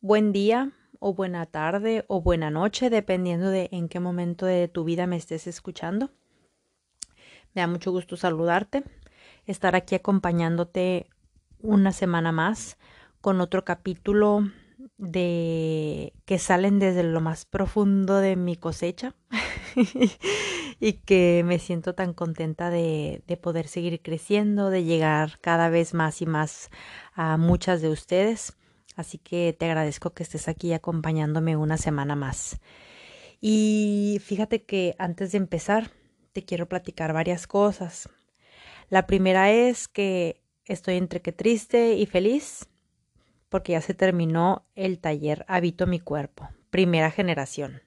buen día o buena tarde o buena noche, dependiendo de en qué momento de tu vida me estés escuchando. Me da mucho gusto saludarte, estar aquí acompañándote una semana más con otro capítulo de que salen desde lo más profundo de mi cosecha y que me siento tan contenta de, de, poder seguir creciendo, de llegar cada vez más y más a muchas de ustedes. Así que te agradezco que estés aquí acompañándome una semana más. Y fíjate que antes de empezar, te quiero platicar varias cosas. La primera es que estoy entre que triste y feliz porque ya se terminó el taller Habito mi cuerpo, primera generación.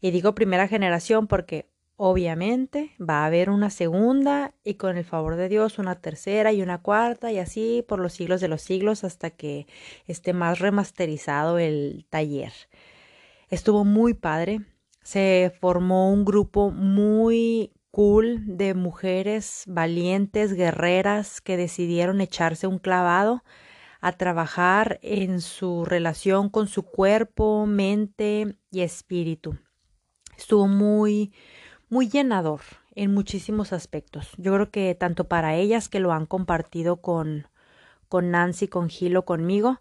Y digo primera generación porque Obviamente va a haber una segunda y con el favor de Dios una tercera y una cuarta y así por los siglos de los siglos hasta que esté más remasterizado el taller. Estuvo muy padre. Se formó un grupo muy cool de mujeres valientes, guerreras que decidieron echarse un clavado a trabajar en su relación con su cuerpo, mente y espíritu. Estuvo muy muy llenador en muchísimos aspectos. Yo creo que tanto para ellas que lo han compartido con, con Nancy, con Gilo, conmigo,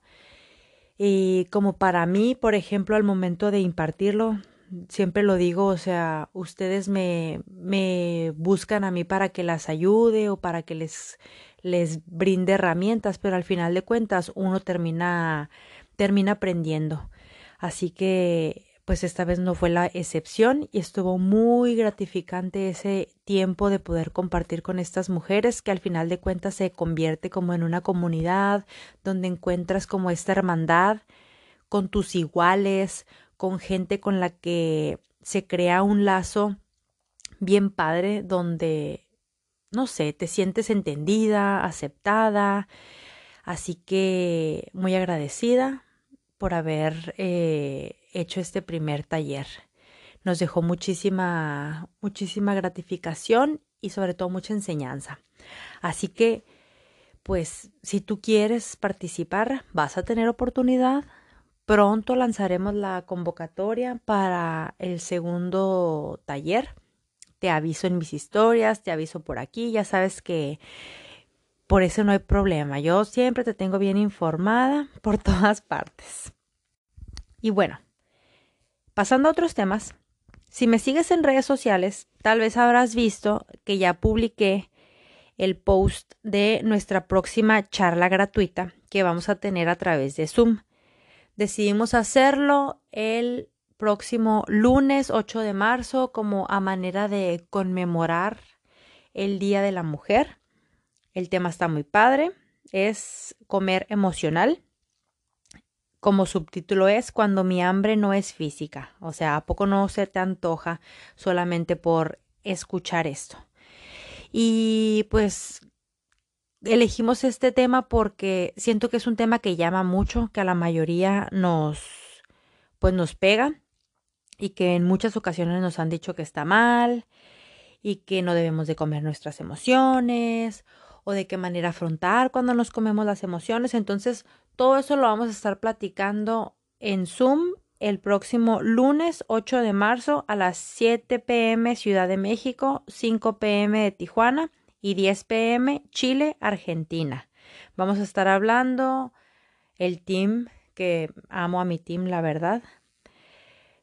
y como para mí, por ejemplo, al momento de impartirlo, siempre lo digo, o sea, ustedes me, me buscan a mí para que las ayude o para que les, les brinde herramientas, pero al final de cuentas uno termina, termina aprendiendo. Así que pues esta vez no fue la excepción y estuvo muy gratificante ese tiempo de poder compartir con estas mujeres que al final de cuentas se convierte como en una comunidad donde encuentras como esta hermandad con tus iguales, con gente con la que se crea un lazo bien padre donde no sé, te sientes entendida, aceptada, así que muy agradecida por haber eh, hecho este primer taller. Nos dejó muchísima, muchísima gratificación y sobre todo mucha enseñanza. Así que, pues, si tú quieres participar, vas a tener oportunidad. Pronto lanzaremos la convocatoria para el segundo taller. Te aviso en mis historias, te aviso por aquí. Ya sabes que por eso no hay problema. Yo siempre te tengo bien informada por todas partes. Y bueno, Pasando a otros temas, si me sigues en redes sociales, tal vez habrás visto que ya publiqué el post de nuestra próxima charla gratuita que vamos a tener a través de Zoom. Decidimos hacerlo el próximo lunes 8 de marzo como a manera de conmemorar el Día de la Mujer. El tema está muy padre, es comer emocional como subtítulo es Cuando mi hambre no es física. O sea, ¿a poco no se te antoja solamente por escuchar esto? Y pues elegimos este tema porque siento que es un tema que llama mucho, que a la mayoría nos pues nos pega y que en muchas ocasiones nos han dicho que está mal y que no debemos de comer nuestras emociones o de qué manera afrontar cuando nos comemos las emociones. Entonces, todo eso lo vamos a estar platicando en Zoom el próximo lunes 8 de marzo a las 7 pm Ciudad de México, 5 pm de Tijuana y 10 pm Chile, Argentina. Vamos a estar hablando el team, que amo a mi team, la verdad.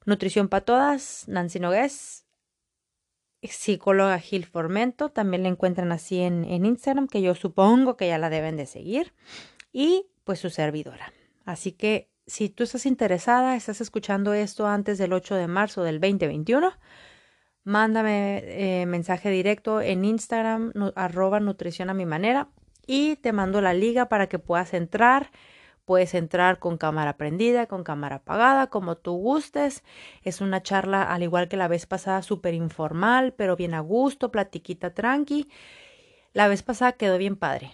Nutrición para todas, Nancy Nogués, psicóloga Gil Formento, también la encuentran así en, en, Instagram, que yo supongo que ya la deben de seguir, y pues su servidora. Así que si tú estás interesada, estás escuchando esto antes del 8 de marzo del 2021, mándame eh, mensaje directo en Instagram, arroba nutrición a mi manera, y te mando la liga para que puedas entrar Puedes entrar con cámara prendida, con cámara apagada, como tú gustes. Es una charla, al igual que la vez pasada, súper informal, pero bien a gusto, platiquita tranqui. La vez pasada quedó bien padre.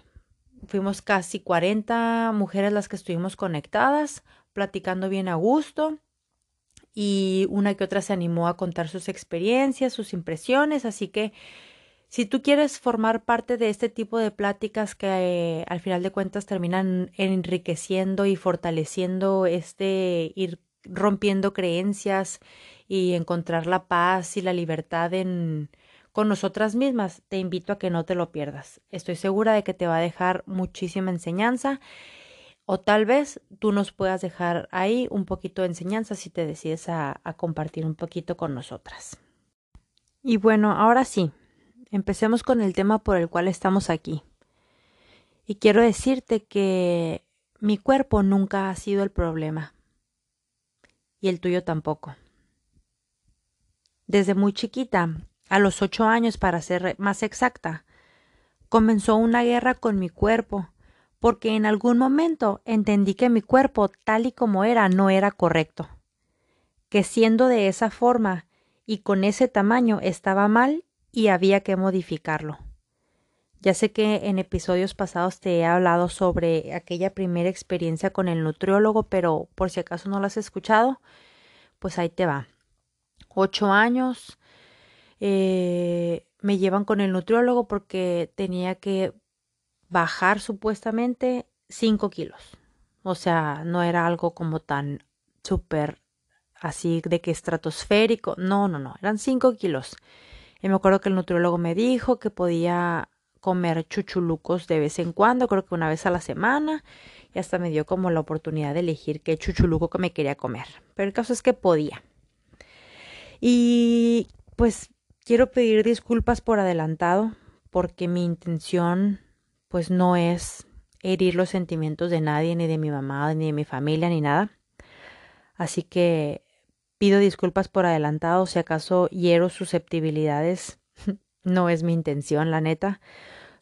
Fuimos casi 40 mujeres las que estuvimos conectadas, platicando bien a gusto. Y una que otra se animó a contar sus experiencias, sus impresiones. Así que si tú quieres formar parte de este tipo de pláticas que eh, al final de cuentas terminan enriqueciendo y fortaleciendo este ir rompiendo creencias y encontrar la paz y la libertad en con nosotras mismas, te invito a que no te lo pierdas. Estoy segura de que te va a dejar muchísima enseñanza o tal vez tú nos puedas dejar ahí un poquito de enseñanza si te decides a, a compartir un poquito con nosotras. Y bueno, ahora sí, empecemos con el tema por el cual estamos aquí. Y quiero decirte que mi cuerpo nunca ha sido el problema. Y el tuyo tampoco. Desde muy chiquita a los ocho años, para ser más exacta, comenzó una guerra con mi cuerpo, porque en algún momento entendí que mi cuerpo, tal y como era, no era correcto, que siendo de esa forma y con ese tamaño estaba mal y había que modificarlo. Ya sé que en episodios pasados te he hablado sobre aquella primera experiencia con el nutriólogo, pero por si acaso no lo has escuchado, pues ahí te va. Ocho años, eh, me llevan con el nutriólogo porque tenía que bajar supuestamente 5 kilos. O sea, no era algo como tan súper así de que estratosférico. No, no, no, eran 5 kilos. Y me acuerdo que el nutriólogo me dijo que podía comer chuchulucos de vez en cuando, creo que una vez a la semana, y hasta me dio como la oportunidad de elegir qué chuchuluco que me quería comer. Pero el caso es que podía. Y pues Quiero pedir disculpas por adelantado porque mi intención pues no es herir los sentimientos de nadie, ni de mi mamá, ni de mi familia, ni nada. Así que pido disculpas por adelantado si acaso hiero susceptibilidades. no es mi intención, la neta.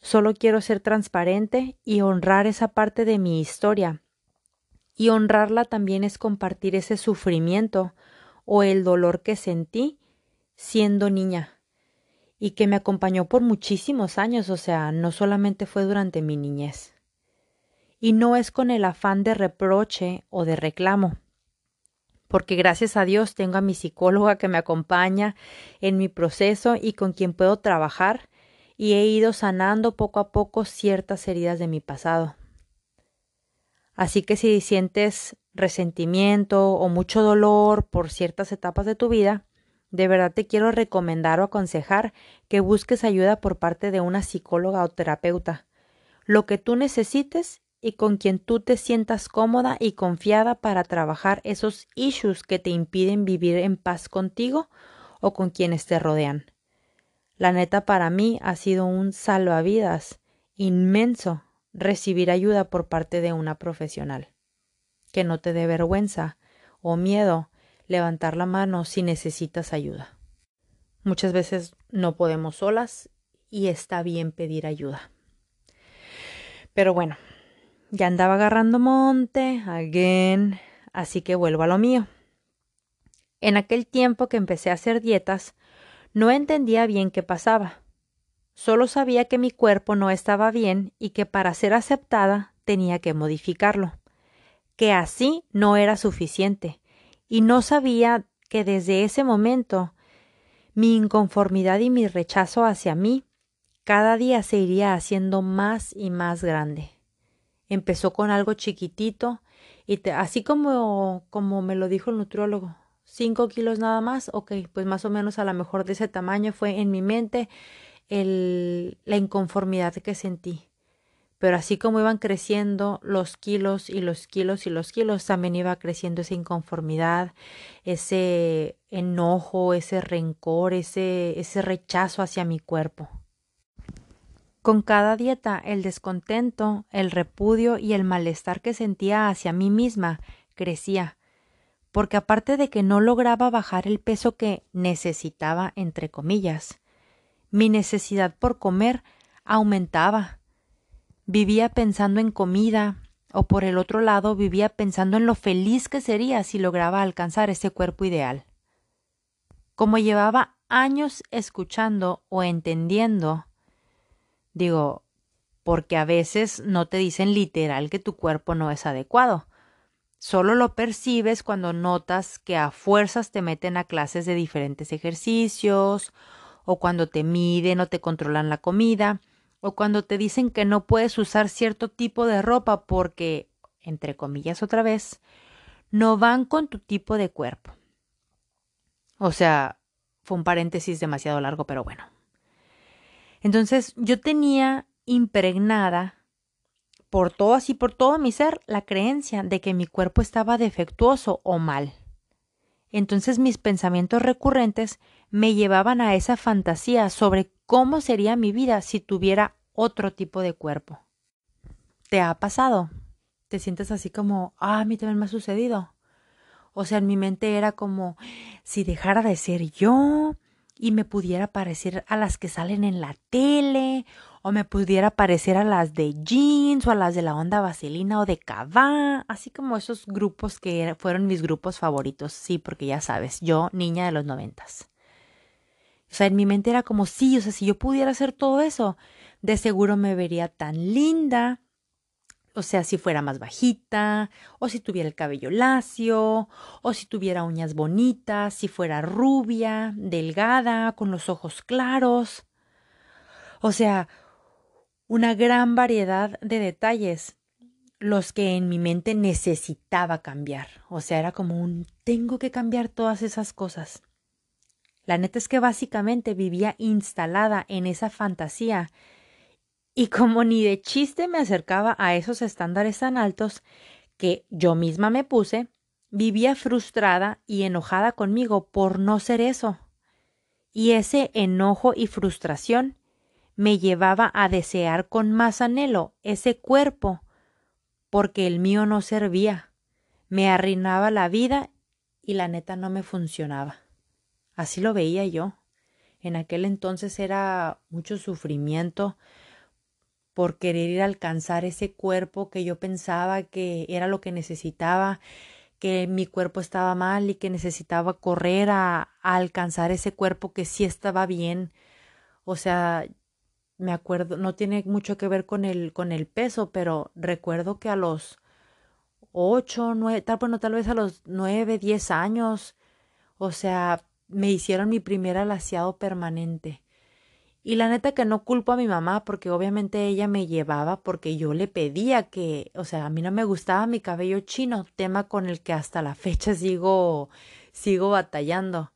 Solo quiero ser transparente y honrar esa parte de mi historia. Y honrarla también es compartir ese sufrimiento o el dolor que sentí siendo niña y que me acompañó por muchísimos años, o sea, no solamente fue durante mi niñez. Y no es con el afán de reproche o de reclamo, porque gracias a Dios tengo a mi psicóloga que me acompaña en mi proceso y con quien puedo trabajar, y he ido sanando poco a poco ciertas heridas de mi pasado. Así que si sientes resentimiento o mucho dolor por ciertas etapas de tu vida, de verdad te quiero recomendar o aconsejar que busques ayuda por parte de una psicóloga o terapeuta. Lo que tú necesites y con quien tú te sientas cómoda y confiada para trabajar esos issues que te impiden vivir en paz contigo o con quienes te rodean. La neta para mí ha sido un salvavidas inmenso recibir ayuda por parte de una profesional. Que no te dé vergüenza o miedo levantar la mano si necesitas ayuda. Muchas veces no podemos solas y está bien pedir ayuda. Pero bueno, ya andaba agarrando monte, again, así que vuelvo a lo mío. En aquel tiempo que empecé a hacer dietas, no entendía bien qué pasaba. Solo sabía que mi cuerpo no estaba bien y que para ser aceptada tenía que modificarlo, que así no era suficiente, y no sabía que desde ese momento mi inconformidad y mi rechazo hacia mí cada día se iría haciendo más y más grande. Empezó con algo chiquitito y así como, como me lo dijo el nutriólogo, cinco kilos nada más, ok, pues más o menos a lo mejor de ese tamaño fue en mi mente el, la inconformidad que sentí pero así como iban creciendo los kilos y los kilos y los kilos, también iba creciendo esa inconformidad, ese enojo, ese rencor, ese, ese rechazo hacia mi cuerpo. Con cada dieta, el descontento, el repudio y el malestar que sentía hacia mí misma crecía, porque aparte de que no lograba bajar el peso que necesitaba, entre comillas, mi necesidad por comer aumentaba Vivía pensando en comida, o por el otro lado vivía pensando en lo feliz que sería si lograba alcanzar ese cuerpo ideal. Como llevaba años escuchando o entendiendo, digo, porque a veces no te dicen literal que tu cuerpo no es adecuado. Solo lo percibes cuando notas que a fuerzas te meten a clases de diferentes ejercicios, o cuando te miden o te controlan la comida, o cuando te dicen que no puedes usar cierto tipo de ropa porque, entre comillas otra vez, no van con tu tipo de cuerpo. O sea, fue un paréntesis demasiado largo, pero bueno. Entonces yo tenía impregnada por todo así, por todo mi ser, la creencia de que mi cuerpo estaba defectuoso o mal. Entonces mis pensamientos recurrentes me llevaban a esa fantasía sobre cómo sería mi vida si tuviera otro tipo de cuerpo. ¿Te ha pasado? ¿Te sientes así como, ah, a mí también me ha sucedido? O sea, en mi mente era como, si dejara de ser yo y me pudiera parecer a las que salen en la tele, o me pudiera parecer a las de jeans, o a las de la onda vaselina o de Cava, así como esos grupos que fueron mis grupos favoritos, sí, porque ya sabes, yo, niña de los noventas. O sea, en mi mente era como, sí, o sea, si yo pudiera hacer todo eso, de seguro me vería tan linda, o sea, si fuera más bajita, o si tuviera el cabello lacio, o si tuviera uñas bonitas, si fuera rubia, delgada, con los ojos claros. O sea, una gran variedad de detalles los que en mi mente necesitaba cambiar. O sea, era como un tengo que cambiar todas esas cosas. La neta es que básicamente vivía instalada en esa fantasía y como ni de chiste me acercaba a esos estándares tan altos que yo misma me puse, vivía frustrada y enojada conmigo por no ser eso. Y ese enojo y frustración me llevaba a desear con más anhelo ese cuerpo, porque el mío no servía, me arruinaba la vida y la neta no me funcionaba. Así lo veía yo. En aquel entonces era mucho sufrimiento por querer ir a alcanzar ese cuerpo que yo pensaba que era lo que necesitaba, que mi cuerpo estaba mal y que necesitaba correr a, alcanzar ese cuerpo que sí estaba bien. O sea, me acuerdo, no tiene mucho que ver con el, con el peso, pero recuerdo que a los ocho, nueve, tal, bueno, tal vez a los nueve, diez años, o sea, me hicieron mi primer alaciado permanente. Y la neta que no culpo a mi mamá porque obviamente ella me llevaba porque yo le pedía que, o sea, a mí no me gustaba mi cabello chino, tema con el que hasta la fecha sigo sigo batallando.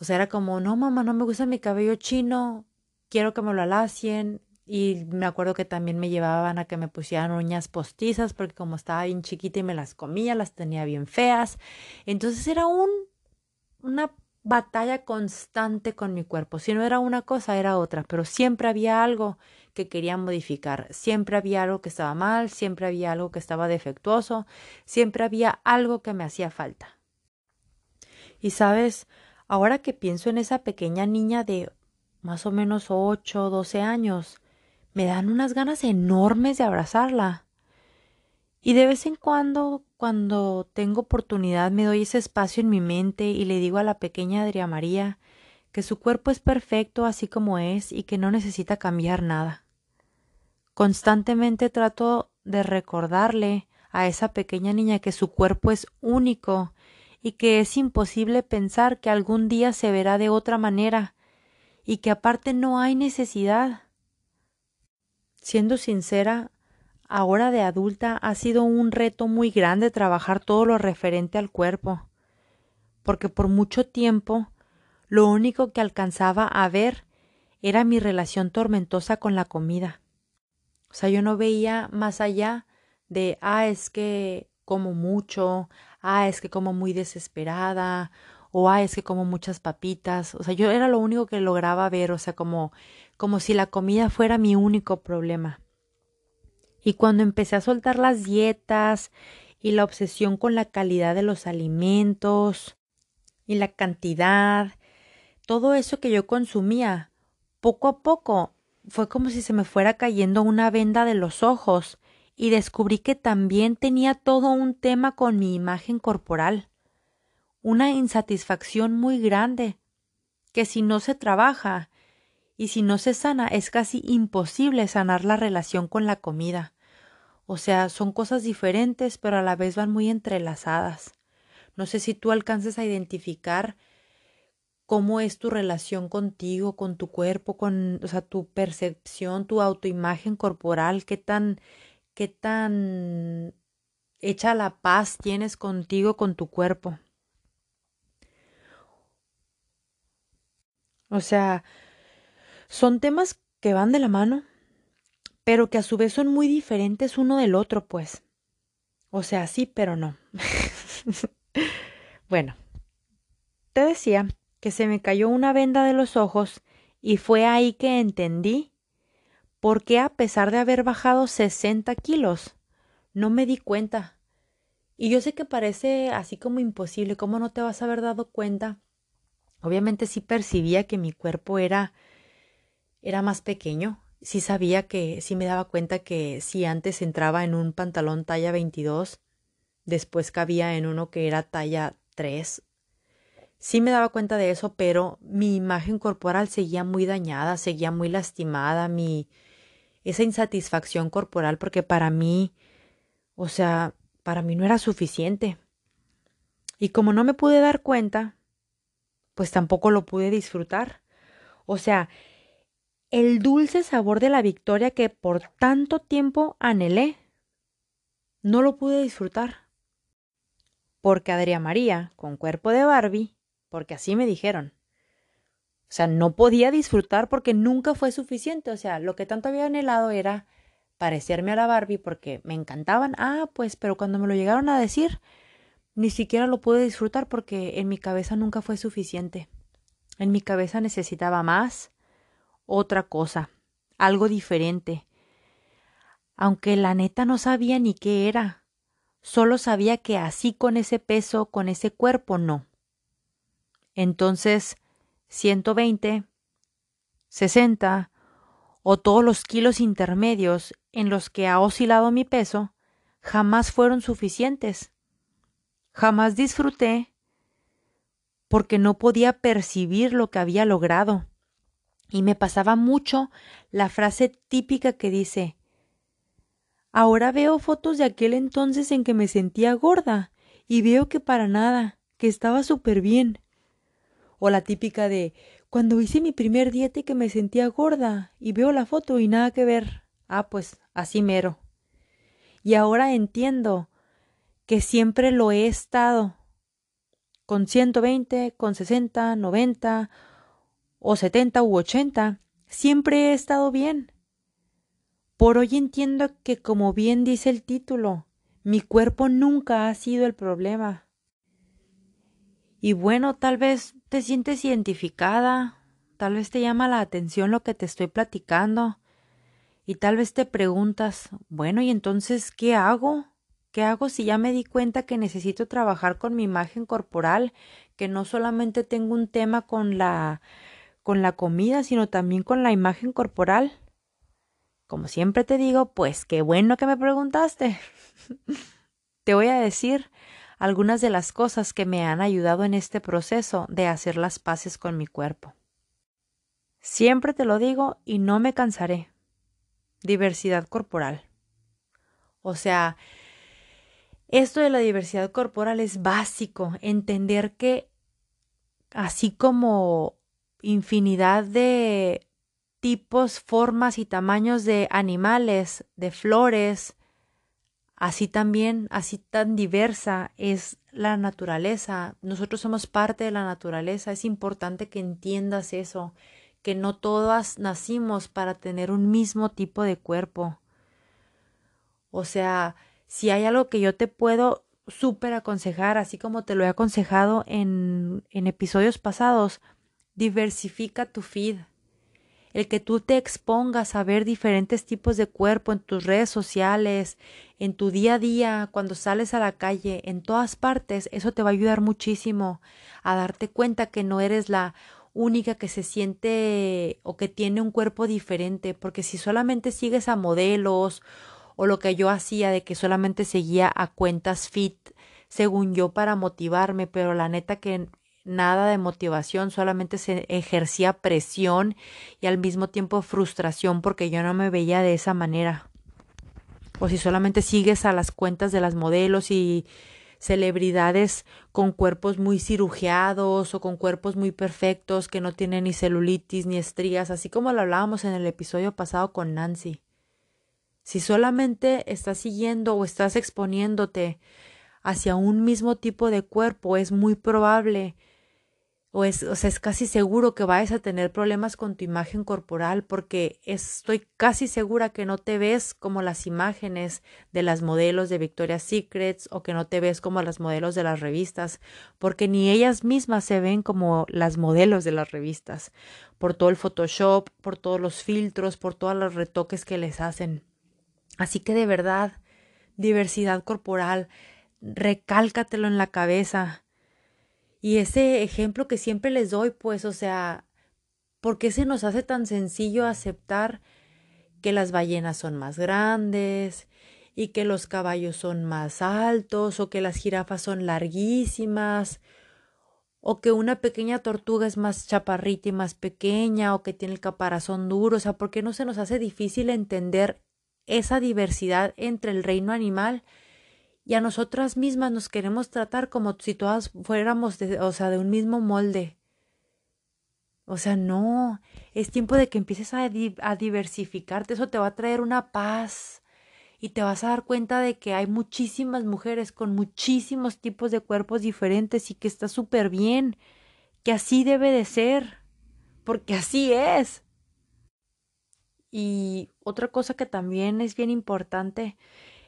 O sea, era como, no mamá, no me gusta mi cabello chino, quiero que me lo alacien. Y me acuerdo que también me llevaban a que me pusieran uñas postizas porque como estaba bien chiquita y me las comía, las tenía bien feas. Entonces era un, una batalla constante con mi cuerpo. Si no era una cosa, era otra, pero siempre había algo que quería modificar, siempre había algo que estaba mal, siempre había algo que estaba defectuoso, siempre había algo que me hacía falta. Y sabes, ahora que pienso en esa pequeña niña de más o menos ocho o doce años, me dan unas ganas enormes de abrazarla. Y de vez en cuando, cuando tengo oportunidad, me doy ese espacio en mi mente y le digo a la pequeña Adria María que su cuerpo es perfecto así como es y que no necesita cambiar nada. Constantemente trato de recordarle a esa pequeña niña que su cuerpo es único y que es imposible pensar que algún día se verá de otra manera y que aparte no hay necesidad. Siendo sincera, ahora de adulta ha sido un reto muy grande trabajar todo lo referente al cuerpo, porque por mucho tiempo lo único que alcanzaba a ver era mi relación tormentosa con la comida. O sea, yo no veía más allá de, ah, es que como mucho, ah, es que como muy desesperada, o ah, es que como muchas papitas, o sea, yo era lo único que lograba ver, o sea, como como si la comida fuera mi único problema. Y cuando empecé a soltar las dietas y la obsesión con la calidad de los alimentos y la cantidad, todo eso que yo consumía, poco a poco fue como si se me fuera cayendo una venda de los ojos y descubrí que también tenía todo un tema con mi imagen corporal, una insatisfacción muy grande, que si no se trabaja y si no se sana es casi imposible sanar la relación con la comida. O sea, son cosas diferentes, pero a la vez van muy entrelazadas. No sé si tú alcances a identificar cómo es tu relación contigo, con tu cuerpo, con, o sea, tu percepción, tu autoimagen corporal, qué tan, qué tan hecha la paz tienes contigo, con tu cuerpo. O sea, son temas que van de la mano, pero que a su vez son muy diferentes uno del otro, pues. O sea, sí, pero no. bueno, te decía que se me cayó una venda de los ojos y fue ahí que entendí por qué a pesar de haber bajado 60 kilos, no me di cuenta. Y yo sé que parece así como imposible, ¿cómo no te vas a haber dado cuenta? Obviamente sí percibía que mi cuerpo era era más pequeño, sí sabía que, sí me daba cuenta que si antes entraba en un pantalón talla 22, después cabía en uno que era talla 3 Sí me daba cuenta de eso, pero mi imagen corporal seguía muy dañada, seguía muy lastimada, mi esa insatisfacción corporal porque para mí, o sea, para mí no era suficiente. Y como no me pude dar cuenta, pues tampoco lo pude disfrutar. O sea, el dulce sabor de la victoria que por tanto tiempo anhelé, no lo pude disfrutar. Porque Adriana María, con cuerpo de Barbie, porque así me dijeron. O sea, no podía disfrutar porque nunca fue suficiente. O sea, lo que tanto había anhelado era parecerme a la Barbie porque me encantaban. Ah, pues, pero cuando me lo llegaron a decir, ni siquiera lo pude disfrutar porque en mi cabeza nunca fue suficiente. En mi cabeza necesitaba más, otra cosa, algo diferente. Aunque la neta no sabía ni qué era. Solo sabía que así con ese peso, con ese cuerpo, no. Entonces, 120, 60 o todos los kilos intermedios en los que ha oscilado mi peso jamás fueron suficientes. Jamás disfruté porque no podía percibir lo que había logrado. Y me pasaba mucho la frase típica que dice Ahora veo fotos de aquel entonces en que me sentía gorda y veo que para nada, que estaba súper bien. O la típica de cuando hice mi primer dieta y que me sentía gorda y veo la foto y nada que ver. Ah, pues así mero. Y ahora entiendo que siempre lo he estado. Con 120, con 60, 90 o 70 u 80, siempre he estado bien. Por hoy entiendo que, como bien dice el título, mi cuerpo nunca ha sido el problema. Y bueno, tal vez te sientes identificada, tal vez te llama la atención lo que te estoy platicando y tal vez te preguntas, bueno, ¿y entonces qué hago? ¿Qué hago si ya me di cuenta que necesito trabajar con mi imagen corporal, que no solamente tengo un tema con la con la comida, sino también con la imagen corporal? Como siempre te digo, pues qué bueno que me preguntaste. te voy a decir algunas de las cosas que me han ayudado en este proceso de hacer las paces con mi cuerpo. Siempre te lo digo y no me cansaré. Diversidad corporal. O sea, esto de la diversidad corporal es básico, entender que así como infinidad de tipos, formas y tamaños de animales, de flores, Así también, así tan diversa es la naturaleza. Nosotros somos parte de la naturaleza. Es importante que entiendas eso, que no todas nacimos para tener un mismo tipo de cuerpo. O sea, si hay algo que yo te puedo súper aconsejar, así como te lo he aconsejado en, en episodios pasados, diversifica tu feed. El que tú te expongas a ver diferentes tipos de cuerpo en tus redes sociales, en tu día a día, cuando sales a la calle, en todas partes, eso te va a ayudar muchísimo a darte cuenta que no eres la única que se siente o que tiene un cuerpo diferente, porque si solamente sigues a modelos o lo que yo hacía de que solamente seguía a cuentas fit según yo para motivarme, pero la neta que nada de motivación, solamente se ejercía presión y al mismo tiempo frustración porque yo no me veía de esa manera. O si solamente sigues a las cuentas de las modelos y celebridades con cuerpos muy cirugiados o con cuerpos muy perfectos que no tienen ni celulitis ni estrías, así como lo hablábamos en el episodio pasado con Nancy. Si solamente estás siguiendo o estás exponiéndote hacia un mismo tipo de cuerpo, es muy probable o es, o sea, es casi seguro que vayas a tener problemas con tu imagen corporal porque estoy casi segura que no te ves como las imágenes de las modelos de Victoria's Secrets o que no te ves como las modelos de las revistas porque ni ellas mismas se ven como las modelos de las revistas por todo el Photoshop, por todos los filtros, por todos los retoques que les hacen. Así que de verdad, diversidad corporal, recálcatelo en la cabeza y ese ejemplo que siempre les doy, pues, o sea, ¿por qué se nos hace tan sencillo aceptar que las ballenas son más grandes y que los caballos son más altos o que las jirafas son larguísimas o que una pequeña tortuga es más chaparrita y más pequeña o que tiene el caparazón duro? O sea, ¿por qué no se nos hace difícil entender esa diversidad entre el reino animal y a nosotras mismas nos queremos tratar como si todas fuéramos de, o sea, de un mismo molde. O sea, no, es tiempo de que empieces a, a diversificarte, eso te va a traer una paz y te vas a dar cuenta de que hay muchísimas mujeres con muchísimos tipos de cuerpos diferentes y que está súper bien, que así debe de ser, porque así es. Y otra cosa que también es bien importante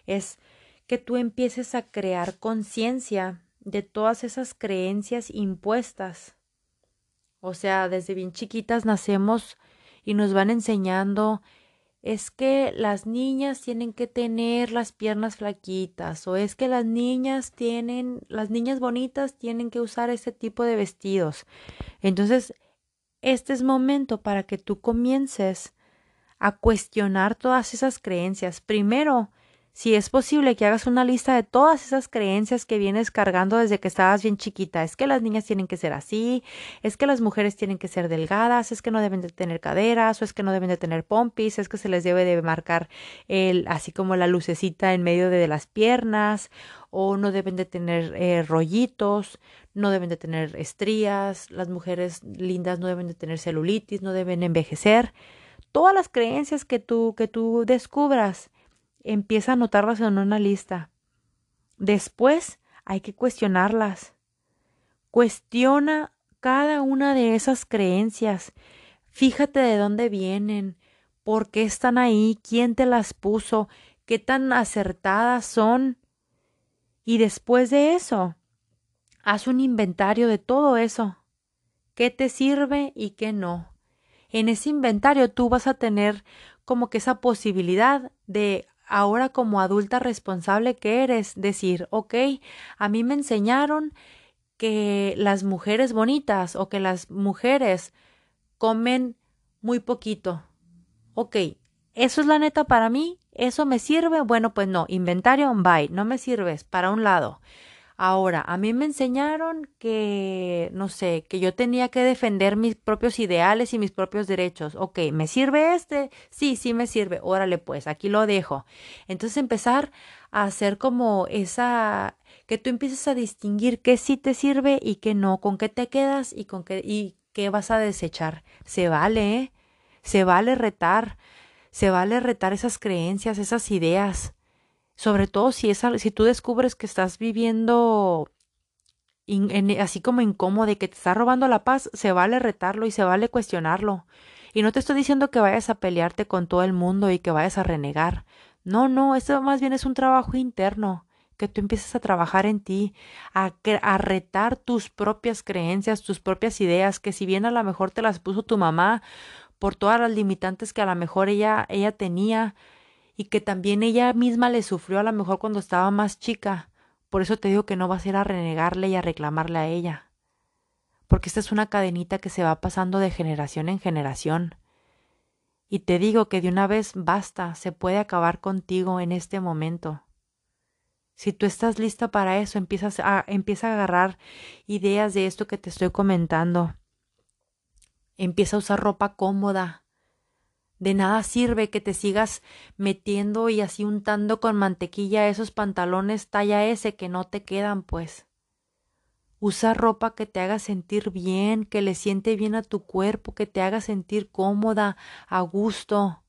es que tú empieces a crear conciencia de todas esas creencias impuestas. O sea, desde bien chiquitas nacemos y nos van enseñando es que las niñas tienen que tener las piernas flaquitas o es que las niñas tienen, las niñas bonitas tienen que usar ese tipo de vestidos. Entonces, este es momento para que tú comiences a cuestionar todas esas creencias. Primero, si es posible que hagas una lista de todas esas creencias que vienes cargando desde que estabas bien chiquita. Es que las niñas tienen que ser así, es que las mujeres tienen que ser delgadas, es que no deben de tener caderas, o es que no deben de tener pompis, es que se les debe de marcar el, así como la lucecita en medio de las piernas, o no deben de tener eh, rollitos, no deben de tener estrías, las mujeres lindas no deben de tener celulitis, no deben envejecer. Todas las creencias que tú, que tú descubras empieza a anotarlas en una lista. Después hay que cuestionarlas. Cuestiona cada una de esas creencias. Fíjate de dónde vienen, por qué están ahí, quién te las puso, qué tan acertadas son. Y después de eso, haz un inventario de todo eso. ¿Qué te sirve y qué no? En ese inventario tú vas a tener como que esa posibilidad de ahora como adulta responsable que eres, decir, ok, a mí me enseñaron que las mujeres bonitas o que las mujeres comen muy poquito. Ok, ¿eso es la neta para mí? ¿Eso me sirve? Bueno, pues no, inventario, bye, no me sirves, para un lado. Ahora, a mí me enseñaron que, no sé, que yo tenía que defender mis propios ideales y mis propios derechos. Ok, ¿me sirve este? Sí, sí me sirve. Órale, pues, aquí lo dejo. Entonces empezar a hacer como esa, que tú empieces a distinguir qué sí te sirve y qué no, con qué te quedas y con qué, y qué vas a desechar. Se vale, ¿eh? Se vale retar, se vale retar esas creencias, esas ideas sobre todo si, es, si tú descubres que estás viviendo así como incómodo y que te está robando la paz, se vale retarlo y se vale cuestionarlo. Y no te estoy diciendo que vayas a pelearte con todo el mundo y que vayas a renegar. No, no, eso más bien es un trabajo interno, que tú empieces a trabajar en ti, a, a retar tus propias creencias, tus propias ideas, que si bien a lo mejor te las puso tu mamá por todas las limitantes que a lo mejor ella, ella tenía, y que también ella misma le sufrió a lo mejor cuando estaba más chica. Por eso te digo que no vas a ir a renegarle y a reclamarle a ella. Porque esta es una cadenita que se va pasando de generación en generación. Y te digo que de una vez basta, se puede acabar contigo en este momento. Si tú estás lista para eso, empiezas a, empieza a agarrar ideas de esto que te estoy comentando. Empieza a usar ropa cómoda. De nada sirve que te sigas metiendo y así untando con mantequilla esos pantalones talla S que no te quedan, pues. Usa ropa que te haga sentir bien, que le siente bien a tu cuerpo, que te haga sentir cómoda, a gusto.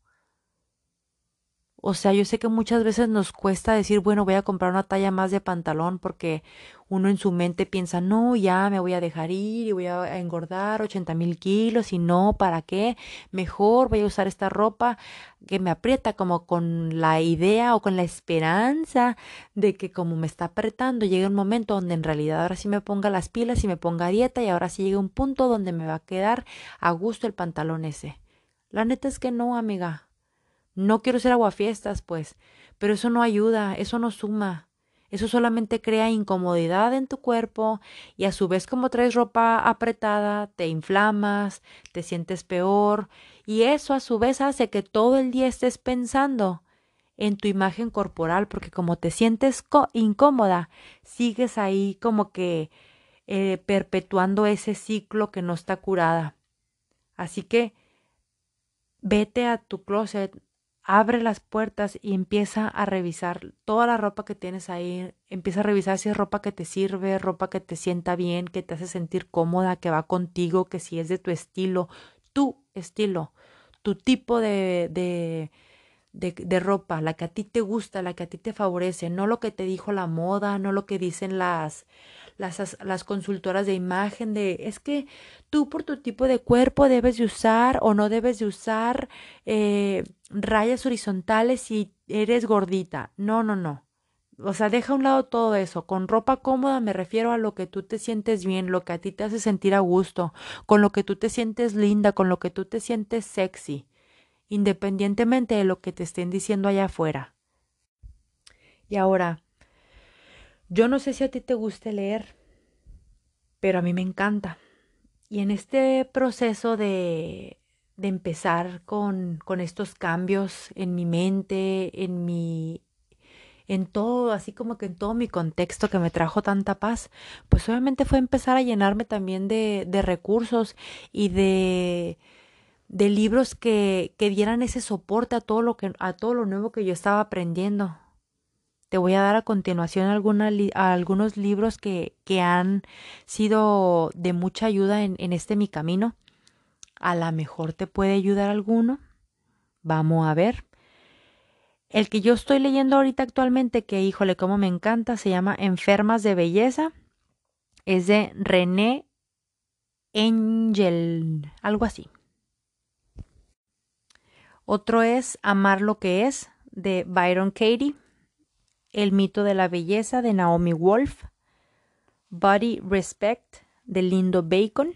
O sea, yo sé que muchas veces nos cuesta decir, bueno, voy a comprar una talla más de pantalón porque uno en su mente piensa, no, ya me voy a dejar ir y voy a engordar 80 mil kilos y no, ¿para qué? Mejor voy a usar esta ropa que me aprieta como con la idea o con la esperanza de que como me está apretando llegue un momento donde en realidad ahora sí me ponga las pilas y me ponga dieta y ahora sí llegue un punto donde me va a quedar a gusto el pantalón ese. La neta es que no, amiga. No quiero ser aguafiestas, pues, pero eso no ayuda, eso no suma. Eso solamente crea incomodidad en tu cuerpo y a su vez como traes ropa apretada, te inflamas, te sientes peor y eso a su vez hace que todo el día estés pensando en tu imagen corporal porque como te sientes incómoda, sigues ahí como que eh, perpetuando ese ciclo que no está curada. Así que vete a tu closet, abre las puertas y empieza a revisar toda la ropa que tienes ahí, empieza a revisar si es ropa que te sirve, ropa que te sienta bien, que te hace sentir cómoda, que va contigo, que si es de tu estilo, tu estilo, tu tipo de, de, de, de ropa, la que a ti te gusta, la que a ti te favorece, no lo que te dijo la moda, no lo que dicen las, las, las consultoras de imagen de es que tú por tu tipo de cuerpo debes de usar o no debes de usar eh, rayas horizontales si eres gordita. No, no, no. O sea, deja a un lado todo eso. Con ropa cómoda me refiero a lo que tú te sientes bien, lo que a ti te hace sentir a gusto, con lo que tú te sientes linda, con lo que tú te sientes sexy, independientemente de lo que te estén diciendo allá afuera. Y ahora, yo no sé si a ti te guste leer, pero a mí me encanta. Y en este proceso de, de empezar con, con estos cambios en mi mente, en mi en todo, así como que en todo mi contexto que me trajo tanta paz, pues obviamente fue empezar a llenarme también de, de recursos y de, de libros que, que dieran ese soporte a todo lo que, a todo lo nuevo que yo estaba aprendiendo. Te voy a dar a continuación algunos libros que, que, han sido de mucha ayuda en, en este mi camino. A lo mejor te puede ayudar alguno. Vamos a ver. El que yo estoy leyendo ahorita actualmente, que híjole, cómo me encanta, se llama Enfermas de Belleza. Es de René Angel, algo así. Otro es Amar lo que es, de Byron Katie. El mito de la belleza de Naomi Wolf, Body Respect de Lindo Bacon,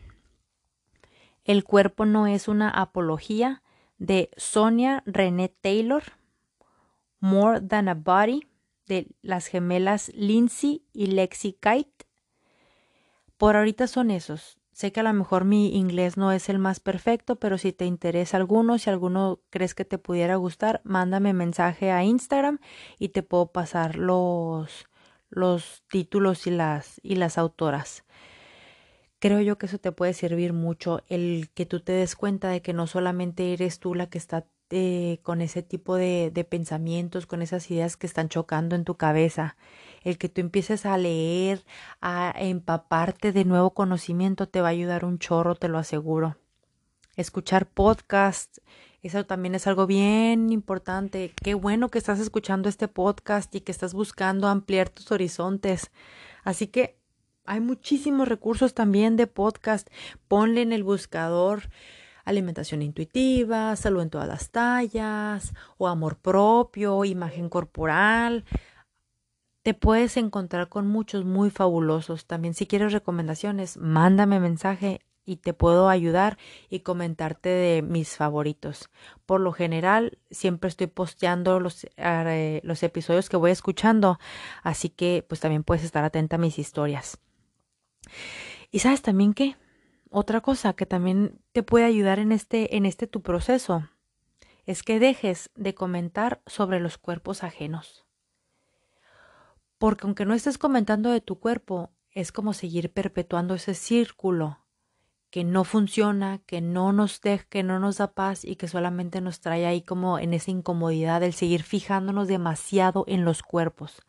El cuerpo no es una apología de Sonia René Taylor, More Than a Body de las gemelas Lindsay y Lexi Kite. Por ahorita son esos. Sé que a lo mejor mi inglés no es el más perfecto, pero si te interesa alguno, si alguno crees que te pudiera gustar, mándame mensaje a Instagram y te puedo pasar los, los títulos y las, y las autoras. Creo yo que eso te puede servir mucho, el que tú te des cuenta de que no solamente eres tú la que está eh, con ese tipo de, de pensamientos, con esas ideas que están chocando en tu cabeza el que tú empieces a leer, a empaparte de nuevo conocimiento, te va a ayudar un chorro, te lo aseguro. Escuchar podcast, eso también es algo bien importante. Qué bueno que estás escuchando este podcast y que estás buscando ampliar tus horizontes. Así que hay muchísimos recursos también de podcast. Ponle en el buscador alimentación intuitiva, salud en todas las tallas, o amor propio, imagen corporal te puedes encontrar con muchos muy fabulosos. También si quieres recomendaciones, mándame mensaje y te puedo ayudar y comentarte de mis favoritos. Por lo general, siempre estoy posteando los, eh, los episodios que voy escuchando, así que pues también puedes estar atenta a mis historias. Y sabes también que otra cosa que también te puede ayudar en este en este tu proceso es que dejes de comentar sobre los cuerpos ajenos. Porque aunque no estés comentando de tu cuerpo, es como seguir perpetuando ese círculo que no funciona, que no nos deja, que no nos da paz y que solamente nos trae ahí como en esa incomodidad el seguir fijándonos demasiado en los cuerpos.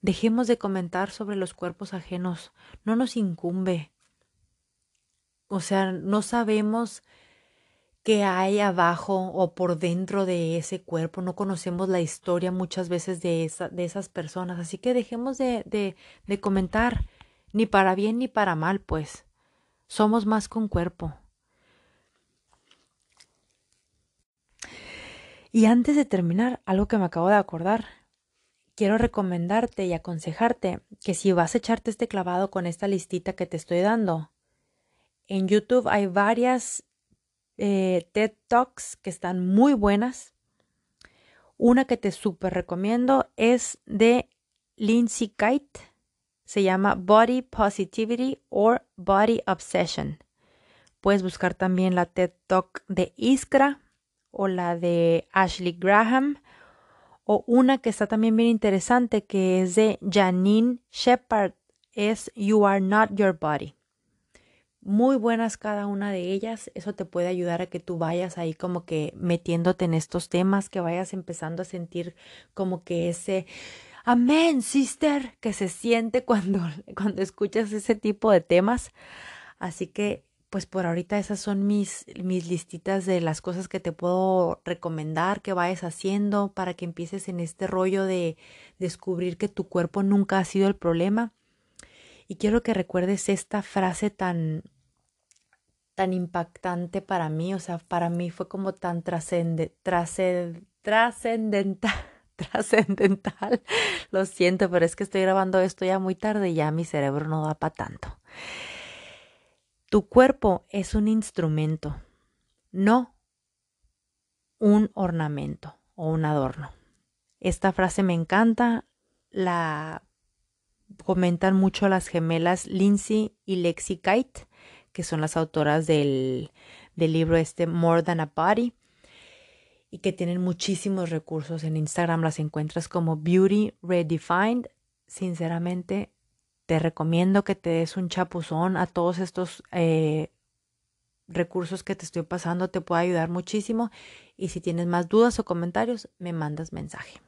Dejemos de comentar sobre los cuerpos ajenos, no nos incumbe. O sea, no sabemos qué hay abajo o por dentro de ese cuerpo, no conocemos la historia muchas veces de, esa, de esas personas, así que dejemos de, de, de comentar, ni para bien ni para mal, pues. Somos más con cuerpo. Y antes de terminar, algo que me acabo de acordar, quiero recomendarte y aconsejarte que si vas a echarte este clavado con esta listita que te estoy dando, en YouTube hay varias eh, TED Talks que están muy buenas. Una que te súper recomiendo es de Lindsay Kite. Se llama Body Positivity or Body Obsession. Puedes buscar también la TED Talk de Iskra o la de Ashley Graham o una que está también bien interesante que es de Janine Shepard, es You Are Not Your Body. Muy buenas cada una de ellas, eso te puede ayudar a que tú vayas ahí como que metiéndote en estos temas, que vayas empezando a sentir como que ese amén, sister, que se siente cuando, cuando escuchas ese tipo de temas. Así que pues por ahorita esas son mis, mis listitas de las cosas que te puedo recomendar que vayas haciendo para que empieces en este rollo de descubrir que tu cuerpo nunca ha sido el problema. Y quiero que recuerdes esta frase tan tan impactante para mí, o sea, para mí fue como tan trascendental, trascendental. Lo siento, pero es que estoy grabando esto ya muy tarde y ya mi cerebro no da para tanto. Tu cuerpo es un instrumento, no un ornamento o un adorno. Esta frase me encanta, la comentan mucho las gemelas Lindsay y Lexi Kite, que son las autoras del, del libro este More Than a Body y que tienen muchísimos recursos. En Instagram las encuentras como Beauty Redefined. Sinceramente, te recomiendo que te des un chapuzón a todos estos eh, recursos que te estoy pasando, te puede ayudar muchísimo. Y si tienes más dudas o comentarios, me mandas mensaje.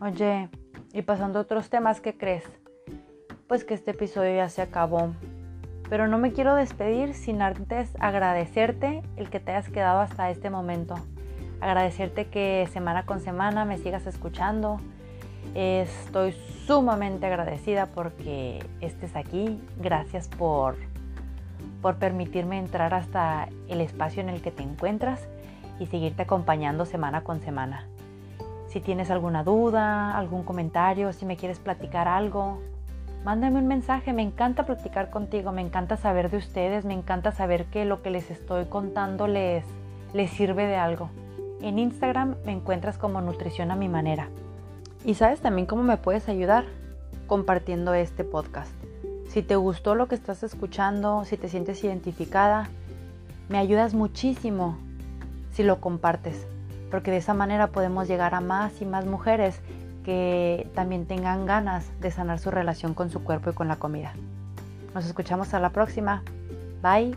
Oye, y pasando a otros temas, ¿qué crees? Pues que este episodio ya se acabó. Pero no me quiero despedir sin antes agradecerte el que te hayas quedado hasta este momento agradecerte que semana con semana me sigas escuchando. Estoy sumamente agradecida porque estés aquí. Gracias por, por permitirme entrar hasta el espacio en el que te encuentras y seguirte acompañando semana con semana. Si tienes alguna duda, algún comentario, si me quieres platicar algo, mándame un mensaje. Me encanta platicar contigo, me encanta saber de ustedes, me encanta saber que lo que les estoy contando les, les sirve de algo. En Instagram me encuentras como Nutrición a mi manera. Y sabes también cómo me puedes ayudar compartiendo este podcast. Si te gustó lo que estás escuchando, si te sientes identificada, me ayudas muchísimo si lo compartes, porque de esa manera podemos llegar a más y más mujeres que también tengan ganas de sanar su relación con su cuerpo y con la comida. Nos escuchamos a la próxima. Bye.